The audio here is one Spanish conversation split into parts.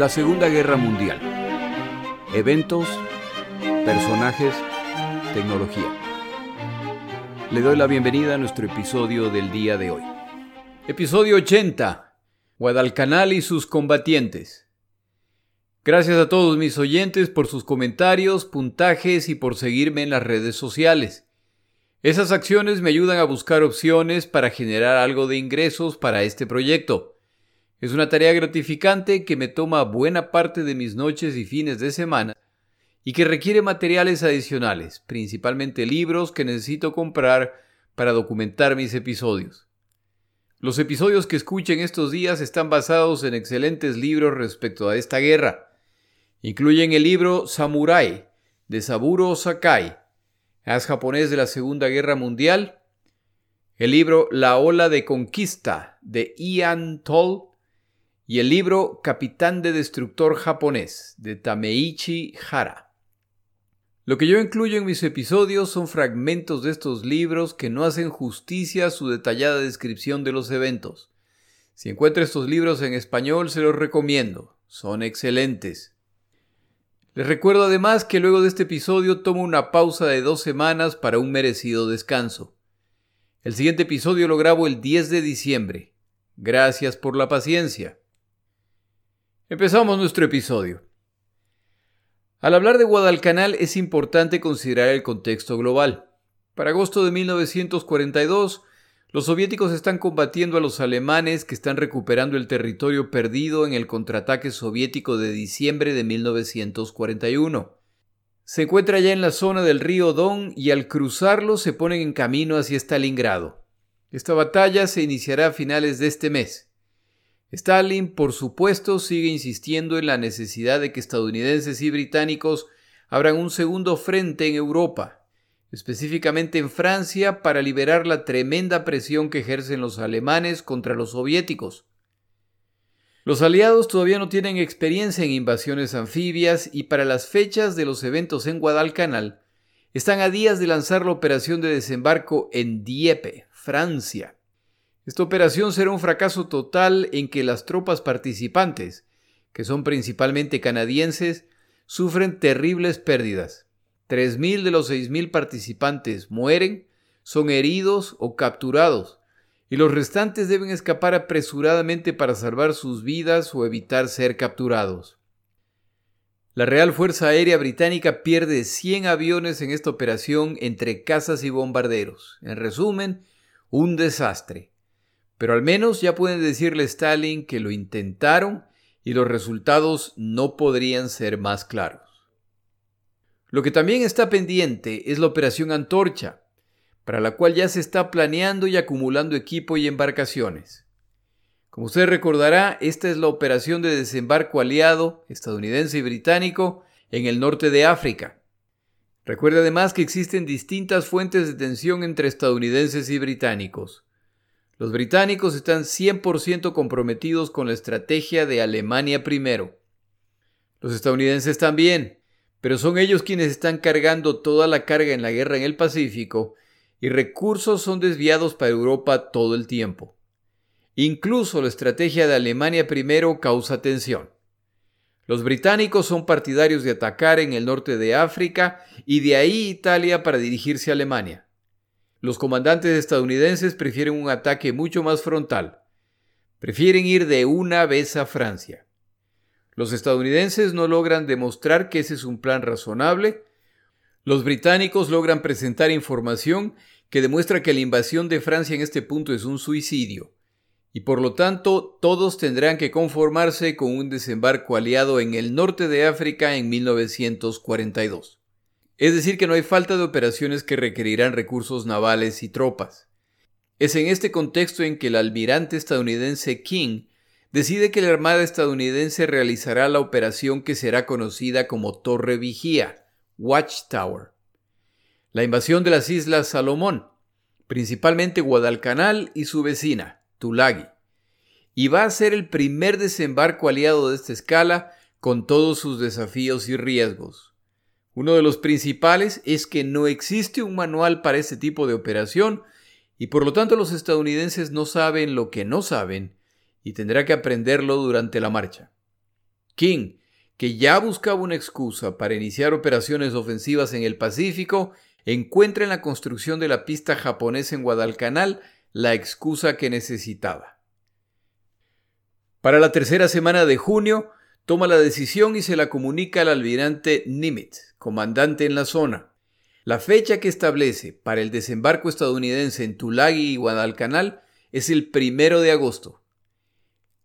La Segunda Guerra Mundial. Eventos, personajes, tecnología. Le doy la bienvenida a nuestro episodio del día de hoy. Episodio 80. Guadalcanal y sus combatientes. Gracias a todos mis oyentes por sus comentarios, puntajes y por seguirme en las redes sociales. Esas acciones me ayudan a buscar opciones para generar algo de ingresos para este proyecto. Es una tarea gratificante que me toma buena parte de mis noches y fines de semana y que requiere materiales adicionales, principalmente libros que necesito comprar para documentar mis episodios. Los episodios que escuchen estos días están basados en excelentes libros respecto a esta guerra. Incluyen el libro Samurai de Saburo Sakai, as japonés de la Segunda Guerra Mundial, el libro La ola de conquista de Ian Toll y el libro Capitán de Destructor japonés de Tameichi Hara. Lo que yo incluyo en mis episodios son fragmentos de estos libros que no hacen justicia a su detallada descripción de los eventos. Si encuentra estos libros en español se los recomiendo, son excelentes. Les recuerdo además que luego de este episodio tomo una pausa de dos semanas para un merecido descanso. El siguiente episodio lo grabo el 10 de diciembre. Gracias por la paciencia. Empezamos nuestro episodio. Al hablar de Guadalcanal es importante considerar el contexto global. Para agosto de 1942, los soviéticos están combatiendo a los alemanes que están recuperando el territorio perdido en el contraataque soviético de diciembre de 1941. Se encuentra ya en la zona del río Don y al cruzarlo se ponen en camino hacia Stalingrado. Esta batalla se iniciará a finales de este mes. Stalin, por supuesto, sigue insistiendo en la necesidad de que estadounidenses y británicos abran un segundo frente en Europa, específicamente en Francia, para liberar la tremenda presión que ejercen los alemanes contra los soviéticos. Los aliados todavía no tienen experiencia en invasiones anfibias y para las fechas de los eventos en Guadalcanal están a días de lanzar la operación de desembarco en Dieppe, Francia. Esta operación será un fracaso total en que las tropas participantes, que son principalmente canadienses, sufren terribles pérdidas. 3.000 de los 6.000 participantes mueren, son heridos o capturados, y los restantes deben escapar apresuradamente para salvar sus vidas o evitar ser capturados. La Real Fuerza Aérea Británica pierde 100 aviones en esta operación entre cazas y bombarderos. En resumen, un desastre. Pero al menos ya pueden decirle a Stalin que lo intentaron y los resultados no podrían ser más claros. Lo que también está pendiente es la operación Antorcha, para la cual ya se está planeando y acumulando equipo y embarcaciones. Como usted recordará, esta es la operación de desembarco aliado estadounidense y británico en el norte de África. Recuerde además que existen distintas fuentes de tensión entre estadounidenses y británicos. Los británicos están 100% comprometidos con la estrategia de Alemania primero. Los estadounidenses también, pero son ellos quienes están cargando toda la carga en la guerra en el Pacífico y recursos son desviados para Europa todo el tiempo. Incluso la estrategia de Alemania primero causa tensión. Los británicos son partidarios de atacar en el norte de África y de ahí Italia para dirigirse a Alemania. Los comandantes estadounidenses prefieren un ataque mucho más frontal. Prefieren ir de una vez a Francia. Los estadounidenses no logran demostrar que ese es un plan razonable. Los británicos logran presentar información que demuestra que la invasión de Francia en este punto es un suicidio. Y por lo tanto, todos tendrán que conformarse con un desembarco aliado en el norte de África en 1942. Es decir, que no hay falta de operaciones que requerirán recursos navales y tropas. Es en este contexto en que el almirante estadounidense King decide que la Armada estadounidense realizará la operación que será conocida como Torre Vigía, Watchtower. La invasión de las Islas Salomón, principalmente Guadalcanal y su vecina, Tulagi, y va a ser el primer desembarco aliado de esta escala con todos sus desafíos y riesgos. Uno de los principales es que no existe un manual para este tipo de operación y por lo tanto los estadounidenses no saben lo que no saben y tendrá que aprenderlo durante la marcha. King, que ya buscaba una excusa para iniciar operaciones ofensivas en el Pacífico, encuentra en la construcción de la pista japonesa en Guadalcanal la excusa que necesitaba. Para la tercera semana de junio, toma la decisión y se la comunica al almirante Nimitz, comandante en la zona. La fecha que establece para el desembarco estadounidense en Tulagi y Guadalcanal es el primero de agosto.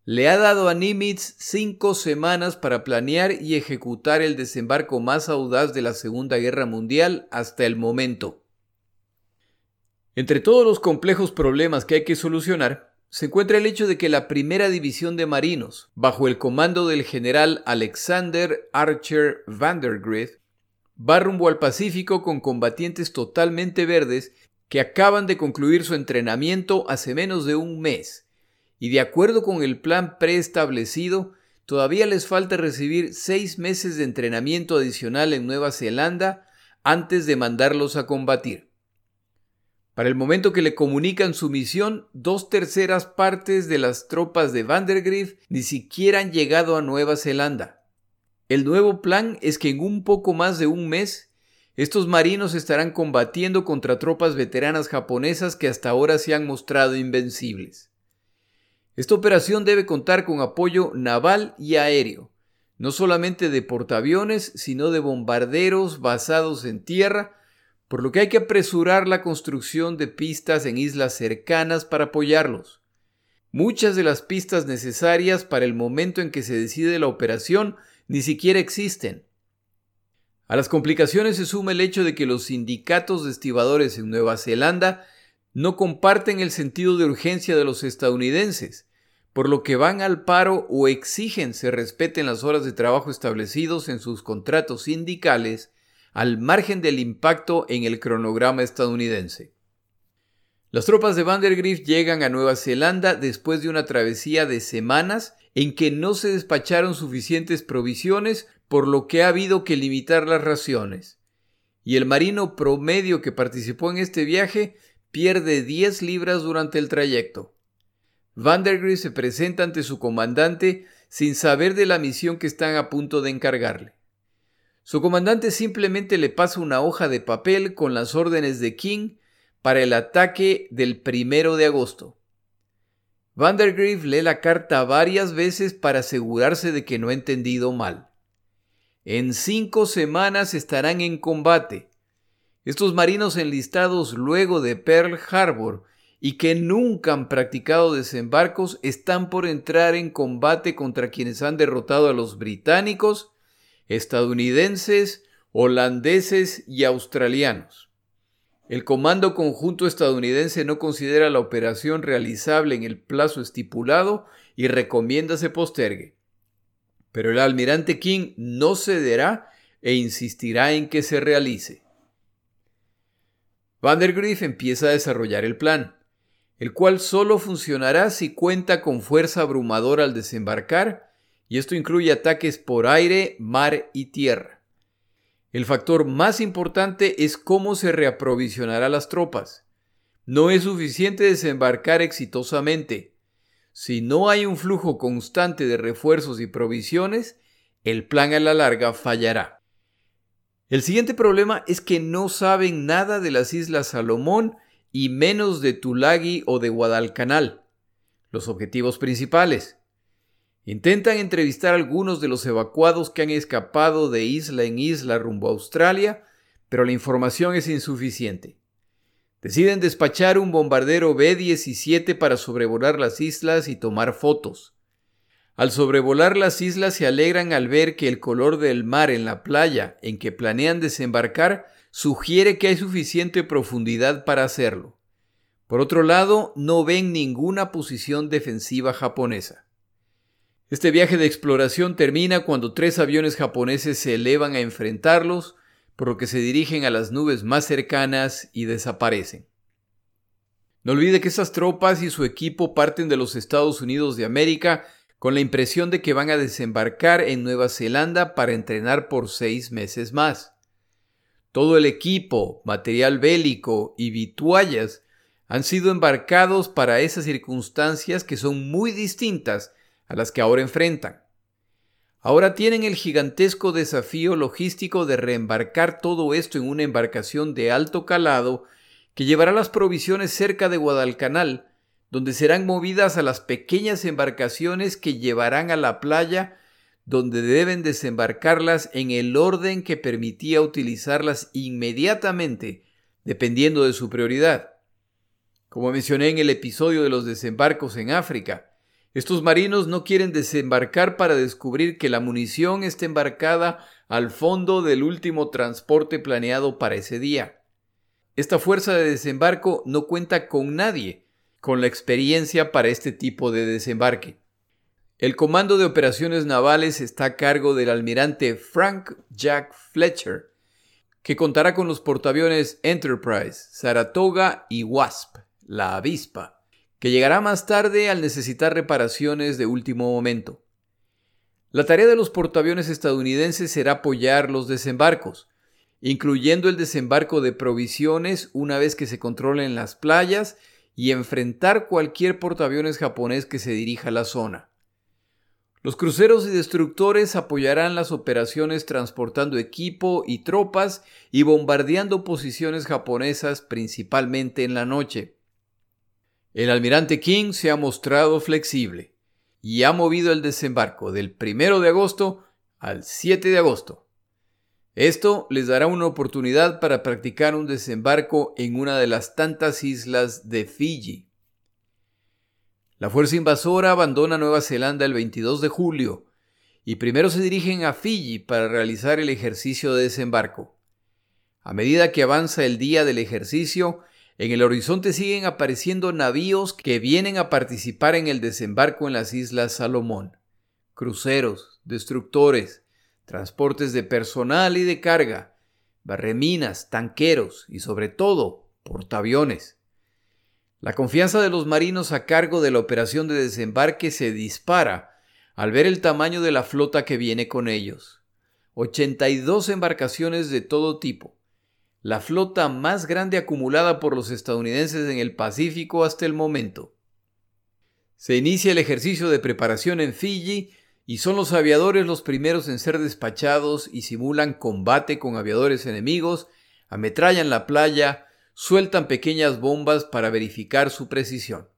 Le ha dado a Nimitz cinco semanas para planear y ejecutar el desembarco más audaz de la Segunda Guerra Mundial hasta el momento. Entre todos los complejos problemas que hay que solucionar, se encuentra el hecho de que la primera división de marinos, bajo el comando del general Alexander Archer Vandergrift, va rumbo al Pacífico con combatientes totalmente verdes que acaban de concluir su entrenamiento hace menos de un mes, y de acuerdo con el plan preestablecido, todavía les falta recibir seis meses de entrenamiento adicional en Nueva Zelanda antes de mandarlos a combatir. Para el momento que le comunican su misión, dos terceras partes de las tropas de Vandergrift ni siquiera han llegado a Nueva Zelanda. El nuevo plan es que en un poco más de un mes, estos marinos estarán combatiendo contra tropas veteranas japonesas que hasta ahora se han mostrado invencibles. Esta operación debe contar con apoyo naval y aéreo, no solamente de portaaviones, sino de bombarderos basados en tierra, por lo que hay que apresurar la construcción de pistas en islas cercanas para apoyarlos. Muchas de las pistas necesarias para el momento en que se decide la operación ni siquiera existen. A las complicaciones se suma el hecho de que los sindicatos de estibadores en Nueva Zelanda no comparten el sentido de urgencia de los estadounidenses, por lo que van al paro o exigen se respeten las horas de trabajo establecidos en sus contratos sindicales al margen del impacto en el cronograma estadounidense. Las tropas de Vandergrift llegan a Nueva Zelanda después de una travesía de semanas en que no se despacharon suficientes provisiones, por lo que ha habido que limitar las raciones. Y el marino promedio que participó en este viaje pierde 10 libras durante el trayecto. Vandergrift se presenta ante su comandante sin saber de la misión que están a punto de encargarle. Su comandante simplemente le pasa una hoja de papel con las órdenes de King para el ataque del primero de agosto. Vandergrift lee la carta varias veces para asegurarse de que no ha entendido mal. En cinco semanas estarán en combate. Estos marinos enlistados luego de Pearl Harbor y que nunca han practicado desembarcos están por entrar en combate contra quienes han derrotado a los británicos estadounidenses, holandeses y australianos. El Comando Conjunto estadounidense no considera la operación realizable en el plazo estipulado y recomienda se postergue. Pero el almirante King no cederá e insistirá en que se realice. Vandergrift empieza a desarrollar el plan, el cual solo funcionará si cuenta con fuerza abrumadora al desembarcar y esto incluye ataques por aire, mar y tierra. El factor más importante es cómo se reaprovisionará las tropas. No es suficiente desembarcar exitosamente. Si no hay un flujo constante de refuerzos y provisiones, el plan a la larga fallará. El siguiente problema es que no saben nada de las Islas Salomón y menos de Tulagi o de Guadalcanal. Los objetivos principales. Intentan entrevistar a algunos de los evacuados que han escapado de isla en isla rumbo a Australia, pero la información es insuficiente. Deciden despachar un bombardero B-17 para sobrevolar las islas y tomar fotos. Al sobrevolar las islas se alegran al ver que el color del mar en la playa en que planean desembarcar sugiere que hay suficiente profundidad para hacerlo. Por otro lado, no ven ninguna posición defensiva japonesa. Este viaje de exploración termina cuando tres aviones japoneses se elevan a enfrentarlos, por lo que se dirigen a las nubes más cercanas y desaparecen. No olvide que esas tropas y su equipo parten de los Estados Unidos de América con la impresión de que van a desembarcar en Nueva Zelanda para entrenar por seis meses más. Todo el equipo, material bélico y vituallas han sido embarcados para esas circunstancias que son muy distintas a las que ahora enfrentan. ahora tienen el gigantesco desafío logístico de reembarcar todo esto en una embarcación de alto calado que llevará las provisiones cerca de Guadalcanal, donde serán movidas a las pequeñas embarcaciones que llevarán a la playa, donde deben desembarcarlas en el orden que permitía utilizarlas inmediatamente, dependiendo de su prioridad. Como mencioné en el episodio de los desembarcos en África, estos marinos no quieren desembarcar para descubrir que la munición está embarcada al fondo del último transporte planeado para ese día. Esta fuerza de desembarco no cuenta con nadie con la experiencia para este tipo de desembarque. El Comando de Operaciones Navales está a cargo del almirante Frank Jack Fletcher, que contará con los portaaviones Enterprise, Saratoga y Wasp, la avispa que llegará más tarde al necesitar reparaciones de último momento. La tarea de los portaaviones estadounidenses será apoyar los desembarcos, incluyendo el desembarco de provisiones una vez que se controlen las playas y enfrentar cualquier portaaviones japonés que se dirija a la zona. Los cruceros y destructores apoyarán las operaciones transportando equipo y tropas y bombardeando posiciones japonesas principalmente en la noche. El almirante King se ha mostrado flexible y ha movido el desembarco del 1 de agosto al 7 de agosto. Esto les dará una oportunidad para practicar un desembarco en una de las tantas islas de Fiji. La fuerza invasora abandona Nueva Zelanda el 22 de julio y primero se dirigen a Fiji para realizar el ejercicio de desembarco. A medida que avanza el día del ejercicio, en el horizonte siguen apareciendo navíos que vienen a participar en el desembarco en las Islas Salomón. Cruceros, destructores, transportes de personal y de carga, barreminas, tanqueros y sobre todo portaaviones. La confianza de los marinos a cargo de la operación de desembarque se dispara al ver el tamaño de la flota que viene con ellos. 82 embarcaciones de todo tipo, la flota más grande acumulada por los estadounidenses en el Pacífico hasta el momento. Se inicia el ejercicio de preparación en Fiji y son los aviadores los primeros en ser despachados y simulan combate con aviadores enemigos, ametrallan la playa, sueltan pequeñas bombas para verificar su precisión.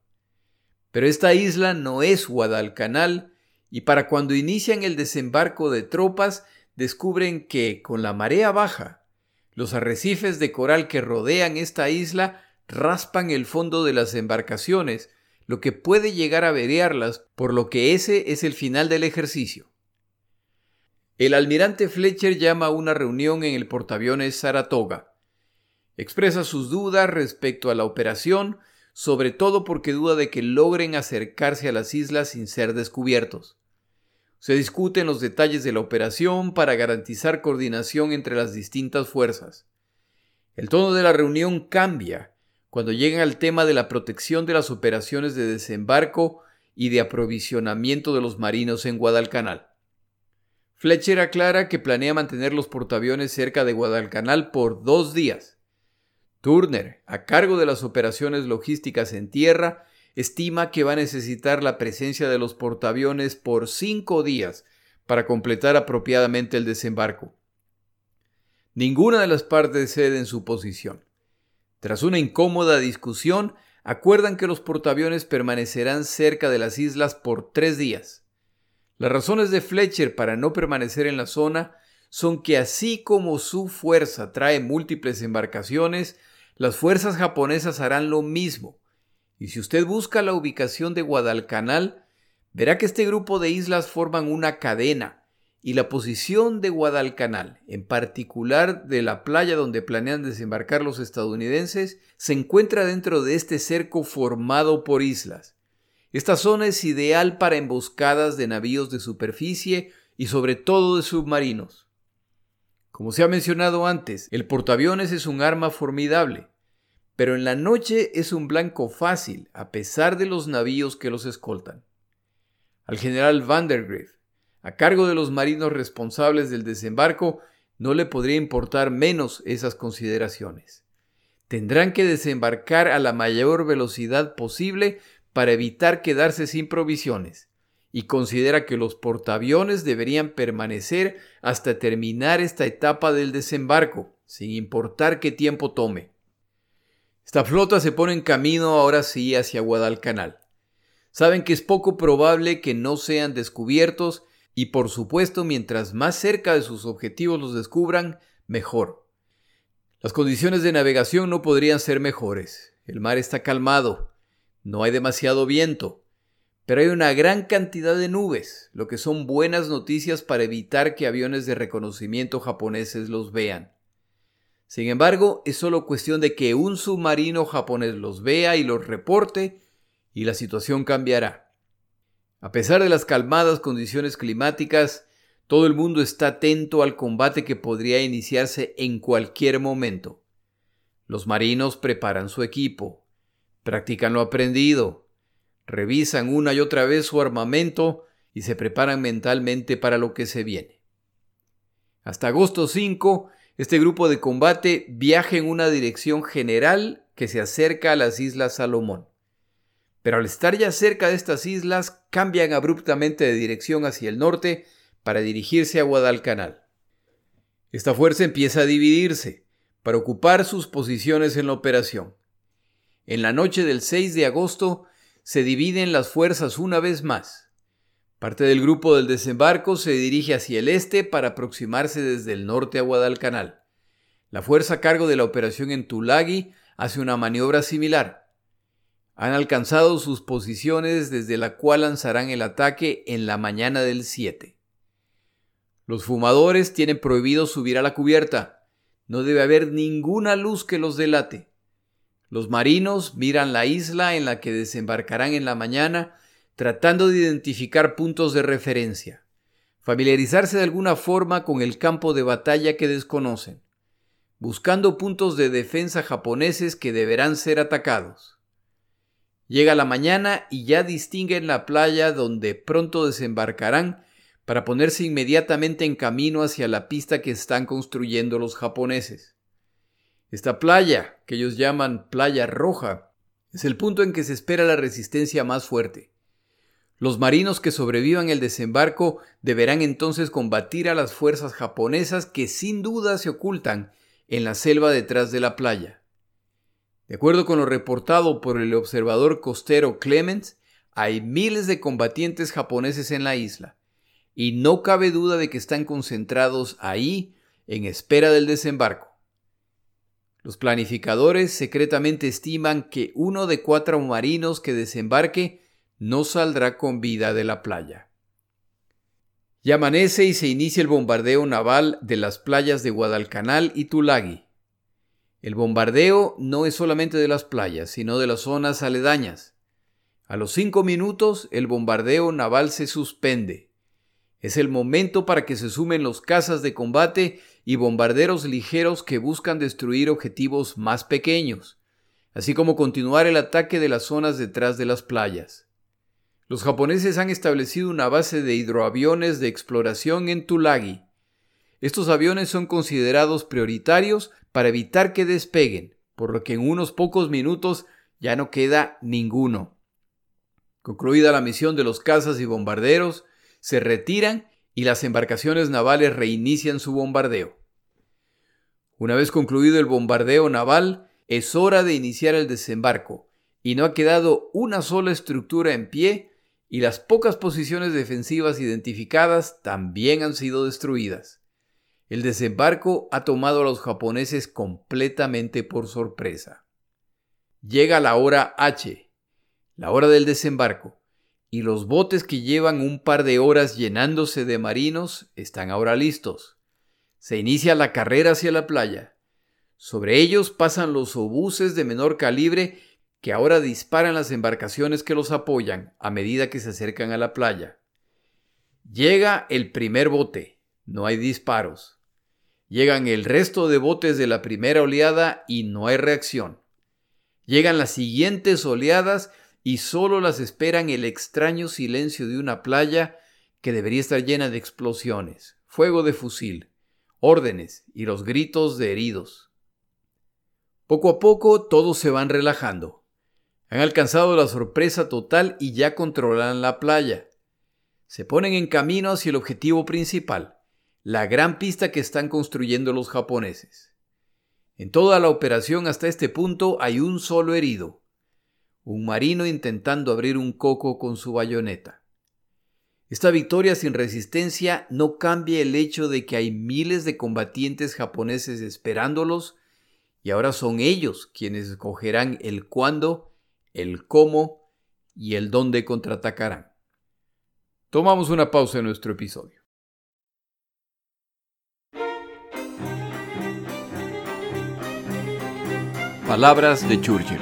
Pero esta isla no es Guadalcanal y para cuando inician el desembarco de tropas descubren que con la marea baja los arrecifes de coral que rodean esta isla raspan el fondo de las embarcaciones, lo que puede llegar a verearlas, por lo que ese es el final del ejercicio. El almirante Fletcher llama a una reunión en el portaaviones Saratoga. Expresa sus dudas respecto a la operación, sobre todo porque duda de que logren acercarse a las islas sin ser descubiertos. Se discuten los detalles de la operación para garantizar coordinación entre las distintas fuerzas. El tono de la reunión cambia cuando llegan al tema de la protección de las operaciones de desembarco y de aprovisionamiento de los marinos en Guadalcanal. Fletcher aclara que planea mantener los portaaviones cerca de Guadalcanal por dos días. Turner, a cargo de las operaciones logísticas en tierra, estima que va a necesitar la presencia de los portaaviones por cinco días para completar apropiadamente el desembarco. Ninguna de las partes cede en su posición. Tras una incómoda discusión, acuerdan que los portaaviones permanecerán cerca de las islas por tres días. Las razones de Fletcher para no permanecer en la zona son que así como su fuerza trae múltiples embarcaciones, las fuerzas japonesas harán lo mismo y si usted busca la ubicación de Guadalcanal, verá que este grupo de islas forman una cadena y la posición de Guadalcanal, en particular de la playa donde planean desembarcar los estadounidenses, se encuentra dentro de este cerco formado por islas. Esta zona es ideal para emboscadas de navíos de superficie y sobre todo de submarinos. Como se ha mencionado antes, el portaaviones es un arma formidable pero en la noche es un blanco fácil, a pesar de los navíos que los escoltan. Al general Vandergriff, a cargo de los marinos responsables del desembarco, no le podría importar menos esas consideraciones. Tendrán que desembarcar a la mayor velocidad posible para evitar quedarse sin provisiones, y considera que los portaaviones deberían permanecer hasta terminar esta etapa del desembarco, sin importar qué tiempo tome. Esta flota se pone en camino ahora sí hacia Guadalcanal. Saben que es poco probable que no sean descubiertos y por supuesto mientras más cerca de sus objetivos los descubran, mejor. Las condiciones de navegación no podrían ser mejores. El mar está calmado, no hay demasiado viento, pero hay una gran cantidad de nubes, lo que son buenas noticias para evitar que aviones de reconocimiento japoneses los vean. Sin embargo, es solo cuestión de que un submarino japonés los vea y los reporte y la situación cambiará. A pesar de las calmadas condiciones climáticas, todo el mundo está atento al combate que podría iniciarse en cualquier momento. Los marinos preparan su equipo, practican lo aprendido, revisan una y otra vez su armamento y se preparan mentalmente para lo que se viene. Hasta agosto 5, este grupo de combate viaja en una dirección general que se acerca a las Islas Salomón. Pero al estar ya cerca de estas islas, cambian abruptamente de dirección hacia el norte para dirigirse a Guadalcanal. Esta fuerza empieza a dividirse para ocupar sus posiciones en la operación. En la noche del 6 de agosto, se dividen las fuerzas una vez más. Parte del grupo del desembarco se dirige hacia el este para aproximarse desde el norte a Guadalcanal. La fuerza a cargo de la operación en Tulagi hace una maniobra similar. Han alcanzado sus posiciones desde la cual lanzarán el ataque en la mañana del 7. Los fumadores tienen prohibido subir a la cubierta. No debe haber ninguna luz que los delate. Los marinos miran la isla en la que desembarcarán en la mañana, tratando de identificar puntos de referencia, familiarizarse de alguna forma con el campo de batalla que desconocen, buscando puntos de defensa japoneses que deberán ser atacados. Llega la mañana y ya distinguen la playa donde pronto desembarcarán para ponerse inmediatamente en camino hacia la pista que están construyendo los japoneses. Esta playa, que ellos llaman Playa Roja, es el punto en que se espera la resistencia más fuerte. Los marinos que sobrevivan el desembarco deberán entonces combatir a las fuerzas japonesas que sin duda se ocultan en la selva detrás de la playa. De acuerdo con lo reportado por el observador costero Clements, hay miles de combatientes japoneses en la isla, y no cabe duda de que están concentrados ahí en espera del desembarco. Los planificadores secretamente estiman que uno de cuatro marinos que desembarque no saldrá con vida de la playa. Ya amanece y se inicia el bombardeo naval de las playas de Guadalcanal y Tulagi. El bombardeo no es solamente de las playas, sino de las zonas aledañas. A los cinco minutos el bombardeo naval se suspende. Es el momento para que se sumen los cazas de combate y bombarderos ligeros que buscan destruir objetivos más pequeños, así como continuar el ataque de las zonas detrás de las playas. Los japoneses han establecido una base de hidroaviones de exploración en Tulagi. Estos aviones son considerados prioritarios para evitar que despeguen, por lo que en unos pocos minutos ya no queda ninguno. Concluida la misión de los cazas y bombarderos, se retiran y las embarcaciones navales reinician su bombardeo. Una vez concluido el bombardeo naval, es hora de iniciar el desembarco, y no ha quedado una sola estructura en pie, y las pocas posiciones defensivas identificadas también han sido destruidas. El desembarco ha tomado a los japoneses completamente por sorpresa. Llega la hora H, la hora del desembarco, y los botes que llevan un par de horas llenándose de marinos están ahora listos. Se inicia la carrera hacia la playa. Sobre ellos pasan los obuses de menor calibre que ahora disparan las embarcaciones que los apoyan a medida que se acercan a la playa. Llega el primer bote. No hay disparos. Llegan el resto de botes de la primera oleada y no hay reacción. Llegan las siguientes oleadas y solo las esperan el extraño silencio de una playa que debería estar llena de explosiones, fuego de fusil, órdenes y los gritos de heridos. Poco a poco todos se van relajando. Han alcanzado la sorpresa total y ya controlan la playa. Se ponen en camino hacia el objetivo principal, la gran pista que están construyendo los japoneses. En toda la operación hasta este punto hay un solo herido, un marino intentando abrir un coco con su bayoneta. Esta victoria sin resistencia no cambia el hecho de que hay miles de combatientes japoneses esperándolos y ahora son ellos quienes escogerán el cuándo, el cómo y el dónde contraatacarán. Tomamos una pausa en nuestro episodio. Palabras de Churchill.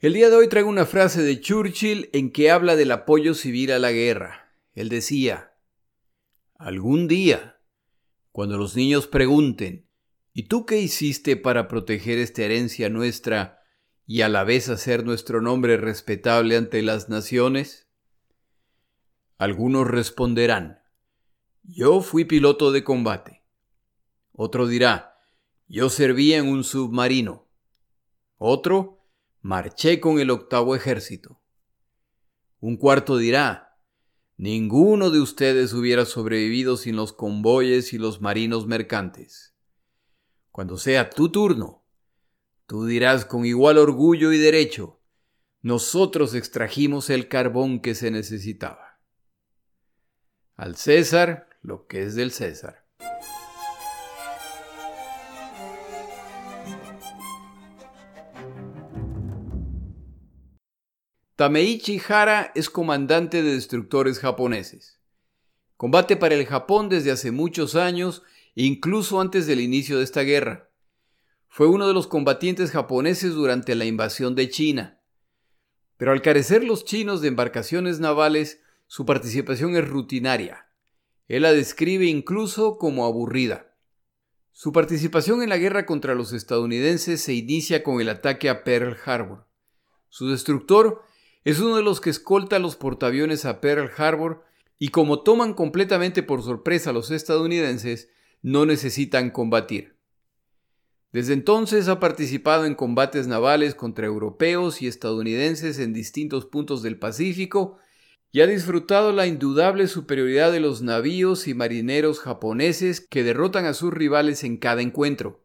El día de hoy traigo una frase de Churchill en que habla del apoyo civil a la guerra. Él decía, algún día, cuando los niños pregunten, ¿y tú qué hiciste para proteger esta herencia nuestra y a la vez hacer nuestro nombre respetable ante las naciones? Algunos responderán, yo fui piloto de combate. Otro dirá, yo servía en un submarino. Otro, marché con el octavo ejército. Un cuarto dirá, ninguno de ustedes hubiera sobrevivido sin los convoyes y los marinos mercantes. Cuando sea tu turno, tú dirás con igual orgullo y derecho, nosotros extrajimos el carbón que se necesitaba. Al César lo que es del César. Tameichi Hara es comandante de destructores japoneses. Combate para el Japón desde hace muchos años, incluso antes del inicio de esta guerra. Fue uno de los combatientes japoneses durante la invasión de China. Pero al carecer los chinos de embarcaciones navales, su participación es rutinaria. Él la describe incluso como aburrida. Su participación en la guerra contra los estadounidenses se inicia con el ataque a Pearl Harbor. Su destructor es uno de los que escolta los portaaviones a Pearl Harbor y como toman completamente por sorpresa a los estadounidenses, no necesitan combatir. Desde entonces ha participado en combates navales contra europeos y estadounidenses en distintos puntos del Pacífico y ha disfrutado la indudable superioridad de los navíos y marineros japoneses que derrotan a sus rivales en cada encuentro.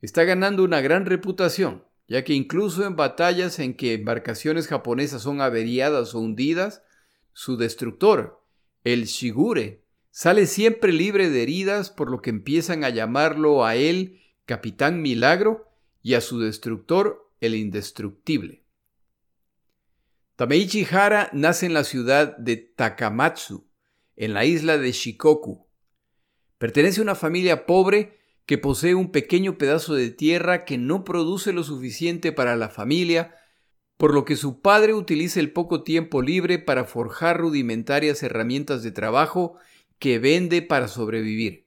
Está ganando una gran reputación ya que incluso en batallas en que embarcaciones japonesas son averiadas o hundidas, su destructor, el Shigure, sale siempre libre de heridas por lo que empiezan a llamarlo a él Capitán Milagro y a su destructor el Indestructible. Tameichi Hara nace en la ciudad de Takamatsu, en la isla de Shikoku. Pertenece a una familia pobre que posee un pequeño pedazo de tierra que no produce lo suficiente para la familia, por lo que su padre utiliza el poco tiempo libre para forjar rudimentarias herramientas de trabajo que vende para sobrevivir.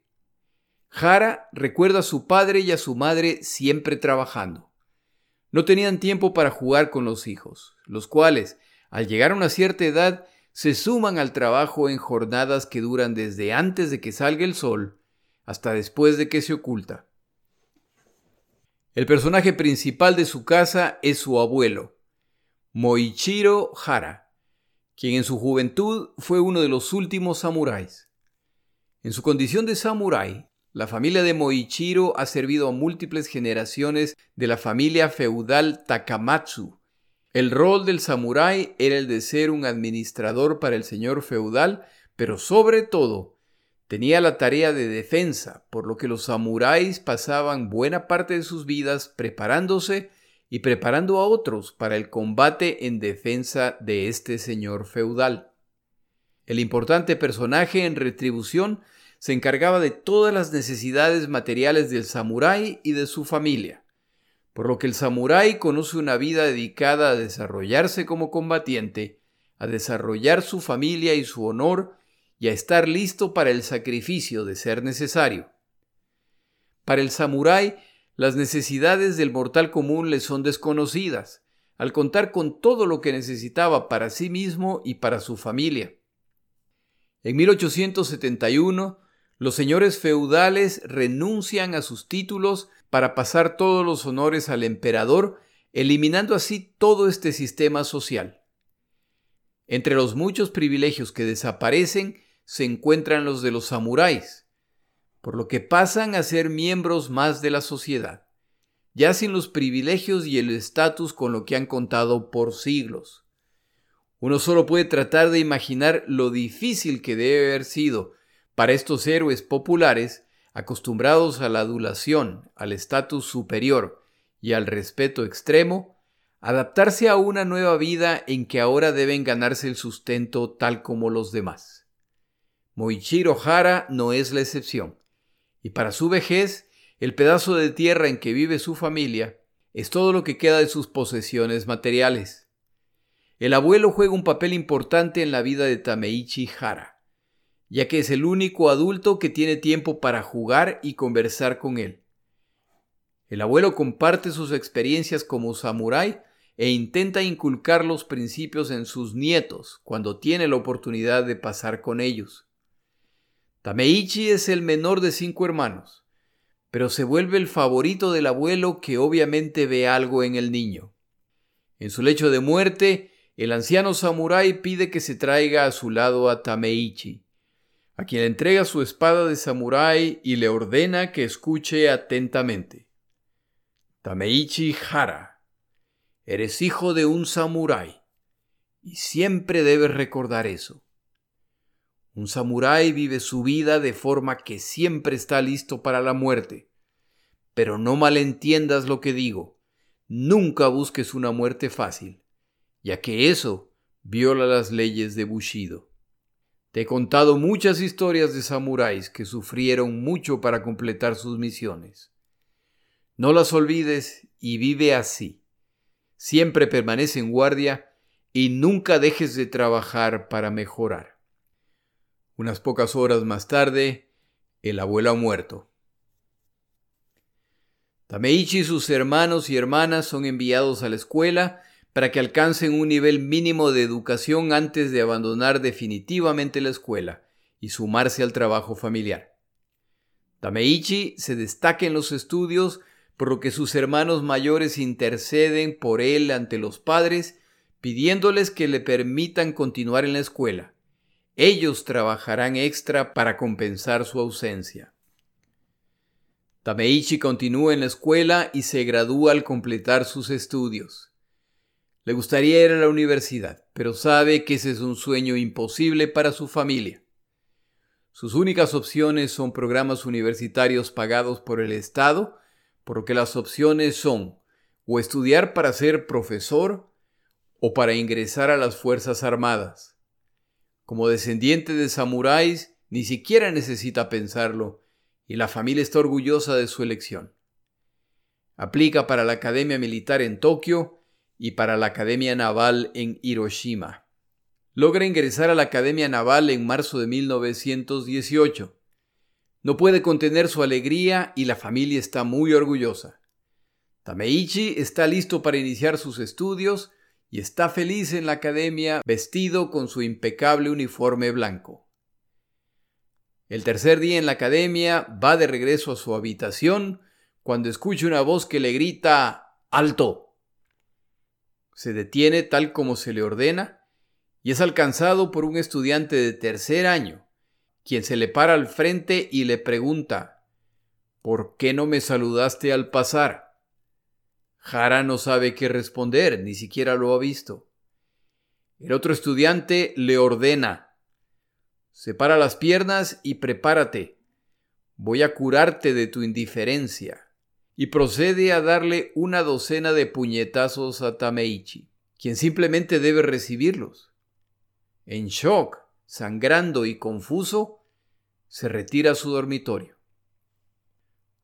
Jara recuerda a su padre y a su madre siempre trabajando. No tenían tiempo para jugar con los hijos, los cuales, al llegar a una cierta edad, se suman al trabajo en jornadas que duran desde antes de que salga el sol hasta después de que se oculta. El personaje principal de su casa es su abuelo, Moichiro Hara, quien en su juventud fue uno de los últimos samuráis. En su condición de samurái, la familia de Moichiro ha servido a múltiples generaciones de la familia feudal Takamatsu. El rol del samurái era el de ser un administrador para el señor feudal, pero sobre todo Tenía la tarea de defensa, por lo que los samuráis pasaban buena parte de sus vidas preparándose y preparando a otros para el combate en defensa de este señor feudal. El importante personaje en retribución se encargaba de todas las necesidades materiales del samurái y de su familia, por lo que el samurái conoce una vida dedicada a desarrollarse como combatiente, a desarrollar su familia y su honor y a estar listo para el sacrificio de ser necesario. Para el samurái, las necesidades del mortal común le son desconocidas, al contar con todo lo que necesitaba para sí mismo y para su familia. En 1871, los señores feudales renuncian a sus títulos para pasar todos los honores al emperador, eliminando así todo este sistema social. Entre los muchos privilegios que desaparecen se encuentran los de los samuráis, por lo que pasan a ser miembros más de la sociedad, ya sin los privilegios y el estatus con lo que han contado por siglos. Uno solo puede tratar de imaginar lo difícil que debe haber sido para estos héroes populares, acostumbrados a la adulación, al estatus superior y al respeto extremo, adaptarse a una nueva vida en que ahora deben ganarse el sustento tal como los demás. Moichiro Hara no es la excepción, y para su vejez, el pedazo de tierra en que vive su familia es todo lo que queda de sus posesiones materiales. El abuelo juega un papel importante en la vida de Tameichi Hara, ya que es el único adulto que tiene tiempo para jugar y conversar con él. El abuelo comparte sus experiencias como samurái e intenta inculcar los principios en sus nietos cuando tiene la oportunidad de pasar con ellos. Tameichi es el menor de cinco hermanos, pero se vuelve el favorito del abuelo que obviamente ve algo en el niño. En su lecho de muerte, el anciano samurái pide que se traiga a su lado a Tameichi, a quien entrega su espada de samurái y le ordena que escuche atentamente. Tameichi Hara Eres hijo de un samurái y siempre debes recordar eso. Un samurái vive su vida de forma que siempre está listo para la muerte. Pero no malentiendas lo que digo. Nunca busques una muerte fácil, ya que eso viola las leyes de Bushido. Te he contado muchas historias de samuráis que sufrieron mucho para completar sus misiones. No las olvides y vive así siempre permanece en guardia y nunca dejes de trabajar para mejorar. Unas pocas horas más tarde, el abuelo ha muerto. Tameichi y sus hermanos y hermanas son enviados a la escuela para que alcancen un nivel mínimo de educación antes de abandonar definitivamente la escuela y sumarse al trabajo familiar. Tameichi se destaca en los estudios por lo que sus hermanos mayores interceden por él ante los padres, pidiéndoles que le permitan continuar en la escuela. Ellos trabajarán extra para compensar su ausencia. Tameichi continúa en la escuela y se gradúa al completar sus estudios. Le gustaría ir a la universidad, pero sabe que ese es un sueño imposible para su familia. Sus únicas opciones son programas universitarios pagados por el Estado porque las opciones son o estudiar para ser profesor o para ingresar a las Fuerzas Armadas. Como descendiente de samuráis, ni siquiera necesita pensarlo, y la familia está orgullosa de su elección. Aplica para la Academia Militar en Tokio y para la Academia Naval en Hiroshima. Logra ingresar a la Academia Naval en marzo de 1918 no puede contener su alegría y la familia está muy orgullosa. Tameichi está listo para iniciar sus estudios y está feliz en la academia vestido con su impecable uniforme blanco. El tercer día en la academia va de regreso a su habitación cuando escucha una voz que le grita ¡Alto! Se detiene tal como se le ordena y es alcanzado por un estudiante de tercer año quien se le para al frente y le pregunta, ¿Por qué no me saludaste al pasar? Jara no sabe qué responder, ni siquiera lo ha visto. El otro estudiante le ordena, separa las piernas y prepárate. Voy a curarte de tu indiferencia. Y procede a darle una docena de puñetazos a Tameichi, quien simplemente debe recibirlos. En shock, sangrando y confuso, se retira a su dormitorio.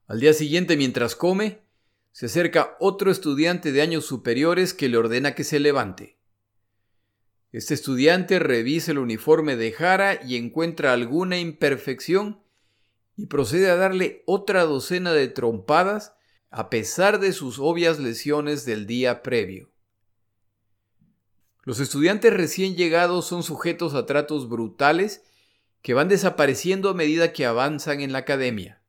Al día siguiente, mientras come, se acerca otro estudiante de años superiores que le ordena que se levante. Este estudiante revisa el uniforme de Jara y encuentra alguna imperfección y procede a darle otra docena de trompadas a pesar de sus obvias lesiones del día previo. Los estudiantes recién llegados son sujetos a tratos brutales que van desapareciendo a medida que avanzan en la academia.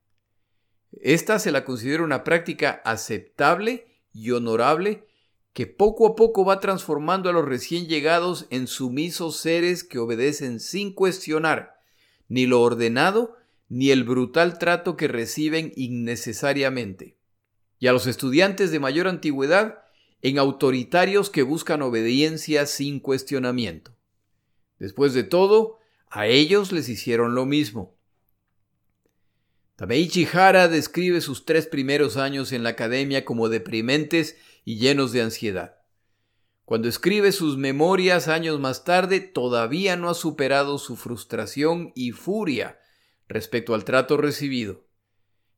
Esta se la considera una práctica aceptable y honorable que poco a poco va transformando a los recién llegados en sumisos seres que obedecen sin cuestionar ni lo ordenado ni el brutal trato que reciben innecesariamente. Y a los estudiantes de mayor antigüedad en autoritarios que buscan obediencia sin cuestionamiento. Después de todo, a ellos les hicieron lo mismo. Tameichi Hara describe sus tres primeros años en la academia como deprimentes y llenos de ansiedad. Cuando escribe sus memorias años más tarde, todavía no ha superado su frustración y furia respecto al trato recibido,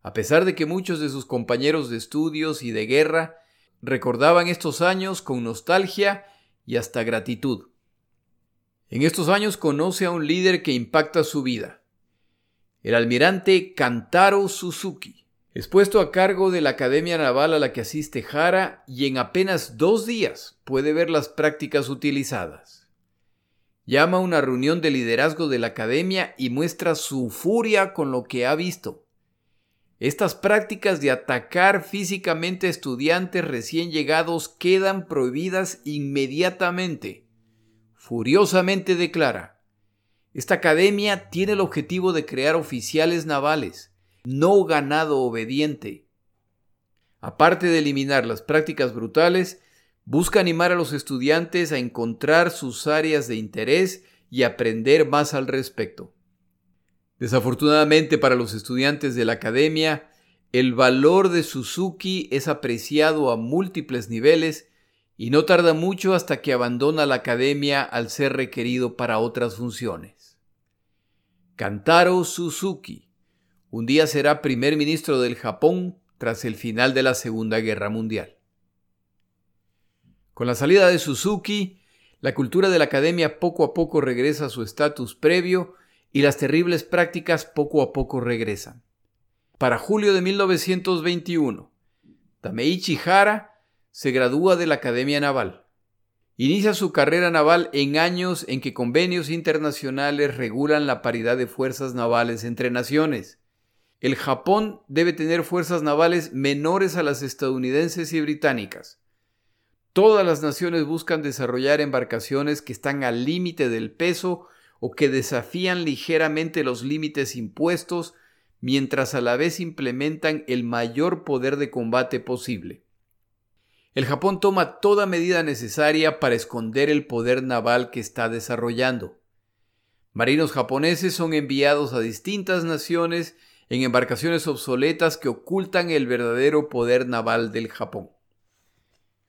a pesar de que muchos de sus compañeros de estudios y de guerra recordaban estos años con nostalgia y hasta gratitud. En estos años conoce a un líder que impacta su vida, el almirante Kantaro Suzuki. Es puesto a cargo de la Academia Naval a la que asiste Jara y en apenas dos días puede ver las prácticas utilizadas. Llama a una reunión de liderazgo de la Academia y muestra su furia con lo que ha visto. Estas prácticas de atacar físicamente a estudiantes recién llegados quedan prohibidas inmediatamente. Furiosamente declara, esta academia tiene el objetivo de crear oficiales navales no ganado obediente. Aparte de eliminar las prácticas brutales, busca animar a los estudiantes a encontrar sus áreas de interés y aprender más al respecto. Desafortunadamente para los estudiantes de la academia, el valor de Suzuki es apreciado a múltiples niveles y no tarda mucho hasta que abandona la academia al ser requerido para otras funciones. Kantaro Suzuki un día será primer ministro del Japón tras el final de la Segunda Guerra Mundial. Con la salida de Suzuki, la cultura de la academia poco a poco regresa a su estatus previo y las terribles prácticas poco a poco regresan. Para julio de 1921, Tameichi Hara se gradúa de la Academia Naval. Inicia su carrera naval en años en que convenios internacionales regulan la paridad de fuerzas navales entre naciones el Japón debe tener fuerzas navales menores a las estadounidenses y británicas. Todas las naciones buscan desarrollar embarcaciones que están al límite del peso o que desafían ligeramente los límites impuestos, mientras a la vez implementan el mayor poder de combate posible. El Japón toma toda medida necesaria para esconder el poder naval que está desarrollando. Marinos japoneses son enviados a distintas naciones en embarcaciones obsoletas que ocultan el verdadero poder naval del Japón.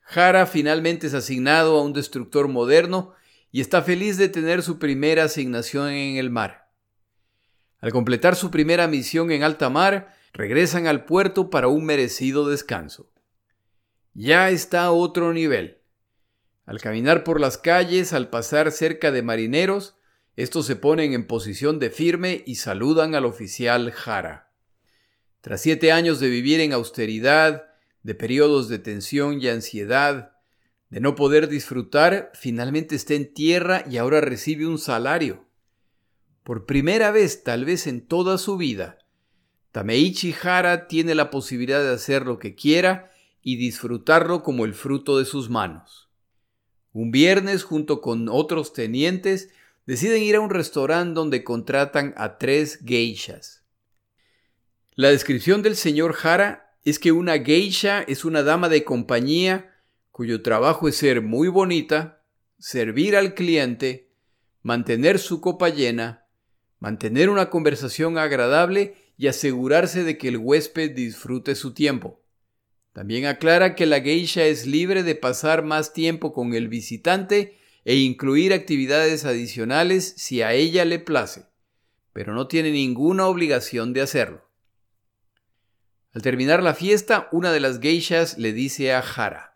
Hara finalmente es asignado a un destructor moderno y está feliz de tener su primera asignación en el mar. Al completar su primera misión en alta mar, regresan al puerto para un merecido descanso. Ya está a otro nivel. Al caminar por las calles, al pasar cerca de marineros, estos se ponen en posición de firme y saludan al oficial Jara. Tras siete años de vivir en austeridad, de periodos de tensión y ansiedad, de no poder disfrutar, finalmente está en tierra y ahora recibe un salario. Por primera vez, tal vez en toda su vida, Tameichi Hara tiene la posibilidad de hacer lo que quiera y disfrutarlo como el fruto de sus manos. Un viernes, junto con otros tenientes, deciden ir a un restaurante donde contratan a tres geishas. La descripción del señor Hara es que una geisha es una dama de compañía cuyo trabajo es ser muy bonita, servir al cliente, mantener su copa llena, mantener una conversación agradable y asegurarse de que el huésped disfrute su tiempo. También aclara que la geisha es libre de pasar más tiempo con el visitante e incluir actividades adicionales si a ella le place, pero no tiene ninguna obligación de hacerlo. Al terminar la fiesta, una de las geishas le dice a Hara,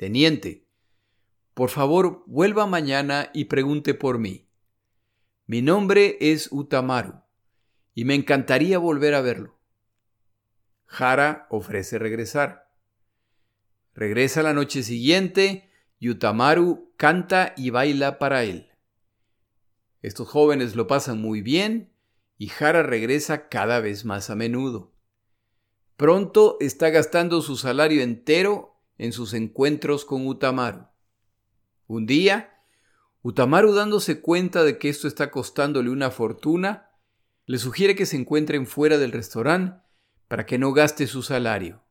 Teniente, por favor vuelva mañana y pregunte por mí. Mi nombre es Utamaru y me encantaría volver a verlo. Hara ofrece regresar. Regresa la noche siguiente Yutamaru canta y baila para él. Estos jóvenes lo pasan muy bien y Hara regresa cada vez más a menudo. Pronto está gastando su salario entero en sus encuentros con Utamaru. Un día, Utamaru dándose cuenta de que esto está costándole una fortuna, le sugiere que se encuentren fuera del restaurante para que no gaste su salario.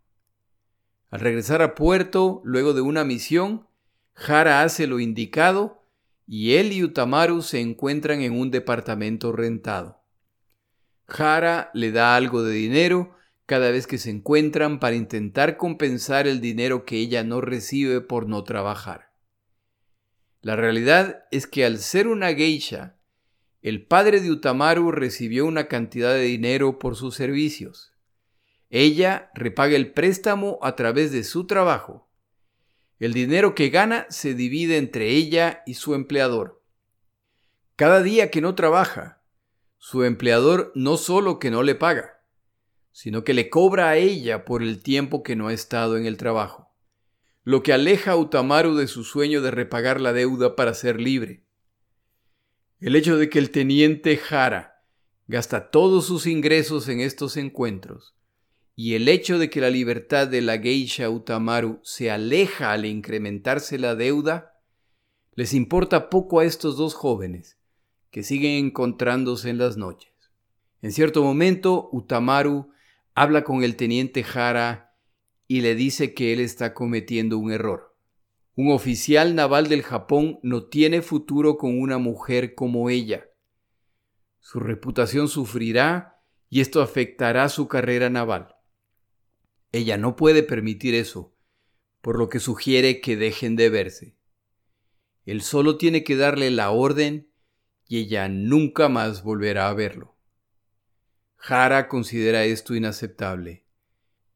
Al regresar a puerto, luego de una misión, Jara hace lo indicado y él y Utamaru se encuentran en un departamento rentado. Jara le da algo de dinero cada vez que se encuentran para intentar compensar el dinero que ella no recibe por no trabajar. La realidad es que al ser una geisha, el padre de Utamaru recibió una cantidad de dinero por sus servicios. Ella repaga el préstamo a través de su trabajo. El dinero que gana se divide entre ella y su empleador. Cada día que no trabaja, su empleador no solo que no le paga, sino que le cobra a ella por el tiempo que no ha estado en el trabajo, lo que aleja a Utamaru de su sueño de repagar la deuda para ser libre. El hecho de que el teniente Jara gasta todos sus ingresos en estos encuentros y el hecho de que la libertad de la geisha Utamaru se aleja al incrementarse la deuda, les importa poco a estos dos jóvenes, que siguen encontrándose en las noches. En cierto momento, Utamaru habla con el teniente Jara y le dice que él está cometiendo un error. Un oficial naval del Japón no tiene futuro con una mujer como ella. Su reputación sufrirá y esto afectará su carrera naval. Ella no puede permitir eso, por lo que sugiere que dejen de verse. Él solo tiene que darle la orden y ella nunca más volverá a verlo. Jara considera esto inaceptable.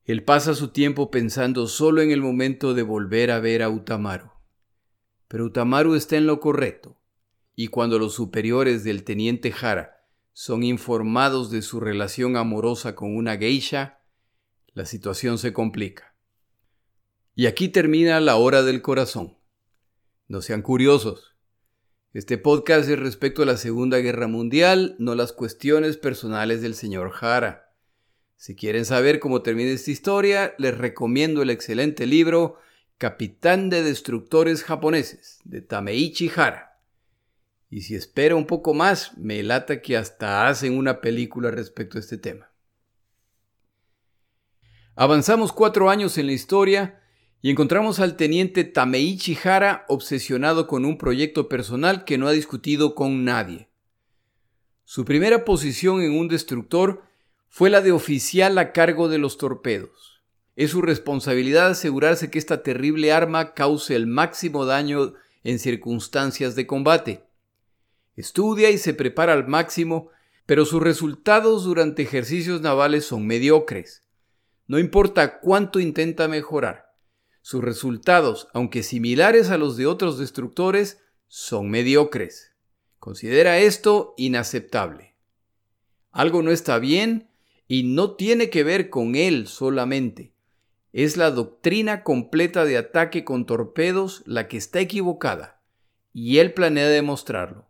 Él pasa su tiempo pensando solo en el momento de volver a ver a Utamaru. Pero Utamaru está en lo correcto, y cuando los superiores del teniente Jara son informados de su relación amorosa con una geisha, la situación se complica. Y aquí termina la hora del corazón. No sean curiosos. Este podcast es respecto a la Segunda Guerra Mundial, no las cuestiones personales del señor Jara. Si quieren saber cómo termina esta historia, les recomiendo el excelente libro Capitán de Destructores Japoneses, de Tameichi Hara. Y si espera un poco más, me lata que hasta hacen una película respecto a este tema. Avanzamos cuatro años en la historia y encontramos al teniente Tameichi Hara obsesionado con un proyecto personal que no ha discutido con nadie. Su primera posición en un destructor fue la de oficial a cargo de los torpedos. Es su responsabilidad asegurarse que esta terrible arma cause el máximo daño en circunstancias de combate. Estudia y se prepara al máximo, pero sus resultados durante ejercicios navales son mediocres. No importa cuánto intenta mejorar, sus resultados, aunque similares a los de otros destructores, son mediocres. Considera esto inaceptable. Algo no está bien y no tiene que ver con él solamente. Es la doctrina completa de ataque con torpedos la que está equivocada, y él planea demostrarlo.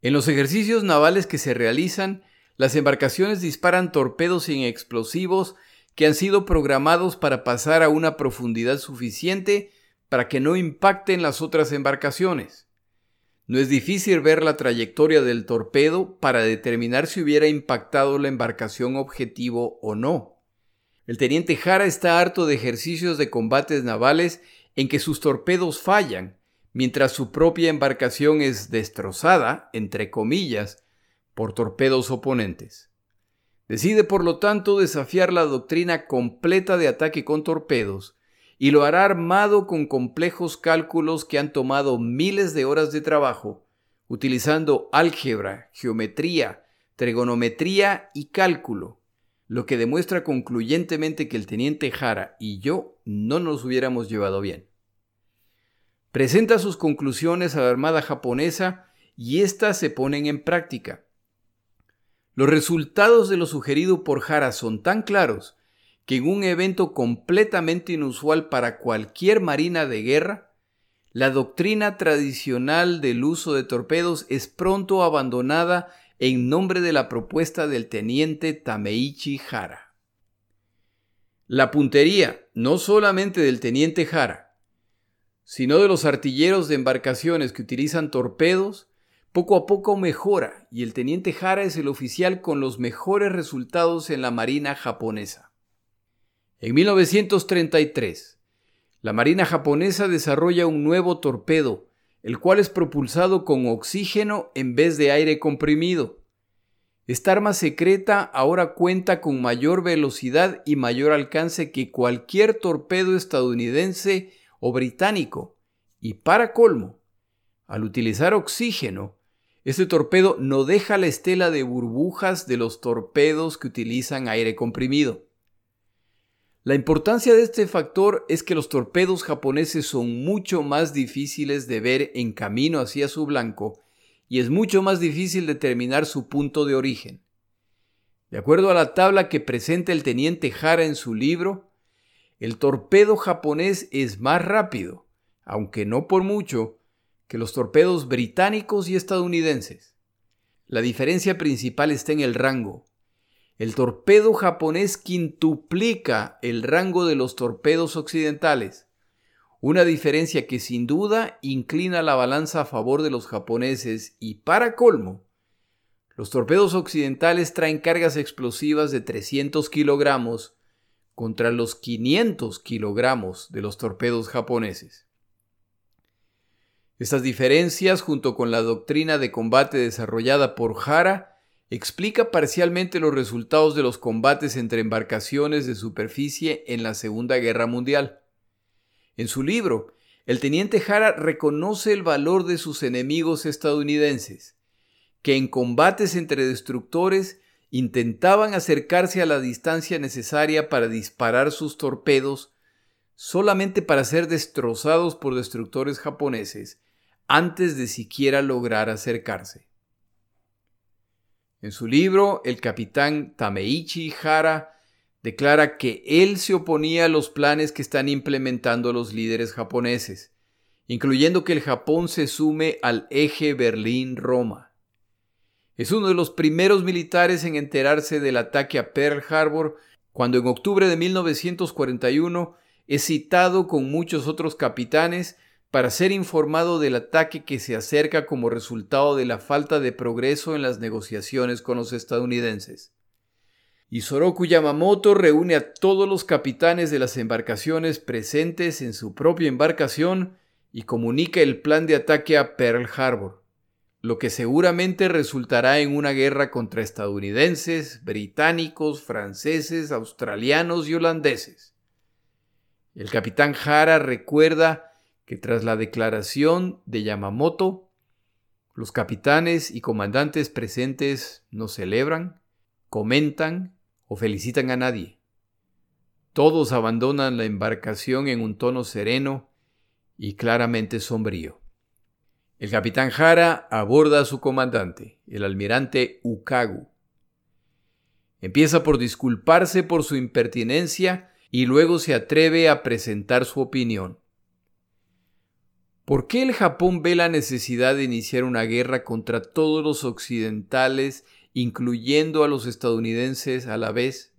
En los ejercicios navales que se realizan, las embarcaciones disparan torpedos sin explosivos que han sido programados para pasar a una profundidad suficiente para que no impacten las otras embarcaciones. No es difícil ver la trayectoria del torpedo para determinar si hubiera impactado la embarcación objetivo o no. El teniente Jara está harto de ejercicios de combates navales en que sus torpedos fallan, mientras su propia embarcación es destrozada, entre comillas, por torpedos oponentes. Decide por lo tanto desafiar la doctrina completa de ataque con torpedos y lo hará armado con complejos cálculos que han tomado miles de horas de trabajo, utilizando álgebra, geometría, trigonometría y cálculo, lo que demuestra concluyentemente que el teniente Jara y yo no nos hubiéramos llevado bien. Presenta sus conclusiones a la Armada japonesa y éstas se ponen en práctica. Los resultados de lo sugerido por Jara son tan claros que en un evento completamente inusual para cualquier marina de guerra, la doctrina tradicional del uso de torpedos es pronto abandonada en nombre de la propuesta del teniente Tameichi Jara. La puntería, no solamente del teniente Jara, sino de los artilleros de embarcaciones que utilizan torpedos, poco a poco mejora y el teniente Jara es el oficial con los mejores resultados en la Marina japonesa. En 1933, la Marina japonesa desarrolla un nuevo torpedo, el cual es propulsado con oxígeno en vez de aire comprimido. Esta arma secreta ahora cuenta con mayor velocidad y mayor alcance que cualquier torpedo estadounidense o británico. Y para colmo, al utilizar oxígeno, este torpedo no deja la estela de burbujas de los torpedos que utilizan aire comprimido. La importancia de este factor es que los torpedos japoneses son mucho más difíciles de ver en camino hacia su blanco y es mucho más difícil determinar su punto de origen. De acuerdo a la tabla que presenta el teniente Jara en su libro, el torpedo japonés es más rápido, aunque no por mucho, que los torpedos británicos y estadounidenses. La diferencia principal está en el rango. El torpedo japonés quintuplica el rango de los torpedos occidentales, una diferencia que sin duda inclina la balanza a favor de los japoneses y para colmo, los torpedos occidentales traen cargas explosivas de 300 kilogramos contra los 500 kilogramos de los torpedos japoneses. Estas diferencias, junto con la doctrina de combate desarrollada por Jara, explica parcialmente los resultados de los combates entre embarcaciones de superficie en la Segunda Guerra Mundial. En su libro, el teniente Jara reconoce el valor de sus enemigos estadounidenses, que en combates entre destructores intentaban acercarse a la distancia necesaria para disparar sus torpedos solamente para ser destrozados por destructores japoneses antes de siquiera lograr acercarse. En su libro, el capitán Tameichi Hara declara que él se oponía a los planes que están implementando los líderes japoneses, incluyendo que el Japón se sume al eje Berlín-Roma. Es uno de los primeros militares en enterarse del ataque a Pearl Harbor cuando en octubre de 1941 es citado con muchos otros capitanes para ser informado del ataque que se acerca como resultado de la falta de progreso en las negociaciones con los estadounidenses. Y Soroku Yamamoto reúne a todos los capitanes de las embarcaciones presentes en su propia embarcación y comunica el plan de ataque a Pearl Harbor, lo que seguramente resultará en una guerra contra estadounidenses, británicos, franceses, australianos y holandeses. El capitán Hara recuerda que tras la declaración de Yamamoto, los capitanes y comandantes presentes no celebran, comentan o felicitan a nadie. Todos abandonan la embarcación en un tono sereno y claramente sombrío. El capitán Jara aborda a su comandante, el almirante Ukagu. Empieza por disculparse por su impertinencia y luego se atreve a presentar su opinión. ¿Por qué el Japón ve la necesidad de iniciar una guerra contra todos los occidentales, incluyendo a los estadounidenses a la vez?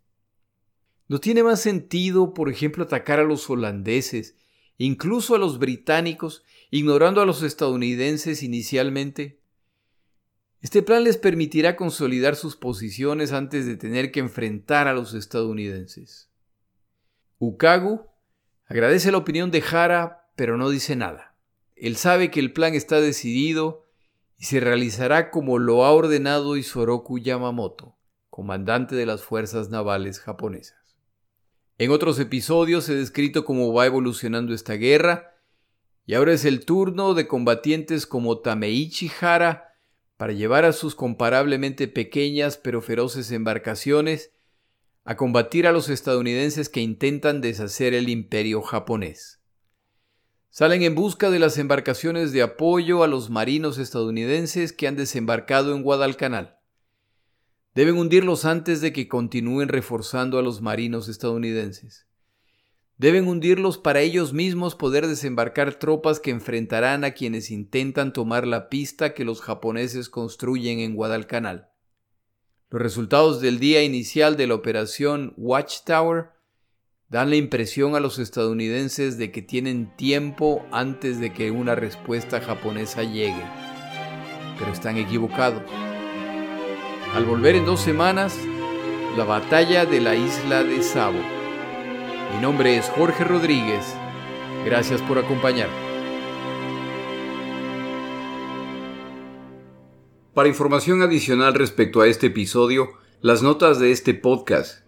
¿No tiene más sentido, por ejemplo, atacar a los holandeses, incluso a los británicos, ignorando a los estadounidenses inicialmente? Este plan les permitirá consolidar sus posiciones antes de tener que enfrentar a los estadounidenses. Ukagu agradece la opinión de Jara, pero no dice nada. Él sabe que el plan está decidido y se realizará como lo ha ordenado Isoroku Yamamoto, comandante de las fuerzas navales japonesas. En otros episodios he descrito cómo va evolucionando esta guerra, y ahora es el turno de combatientes como Tameichi Hara para llevar a sus comparablemente pequeñas pero feroces embarcaciones a combatir a los estadounidenses que intentan deshacer el imperio japonés. Salen en busca de las embarcaciones de apoyo a los marinos estadounidenses que han desembarcado en Guadalcanal. Deben hundirlos antes de que continúen reforzando a los marinos estadounidenses. Deben hundirlos para ellos mismos poder desembarcar tropas que enfrentarán a quienes intentan tomar la pista que los japoneses construyen en Guadalcanal. Los resultados del día inicial de la operación Watchtower dan la impresión a los estadounidenses de que tienen tiempo antes de que una respuesta japonesa llegue. Pero están equivocados. Al volver en dos semanas, la batalla de la isla de Sabo. Mi nombre es Jorge Rodríguez. Gracias por acompañarme. Para información adicional respecto a este episodio, las notas de este podcast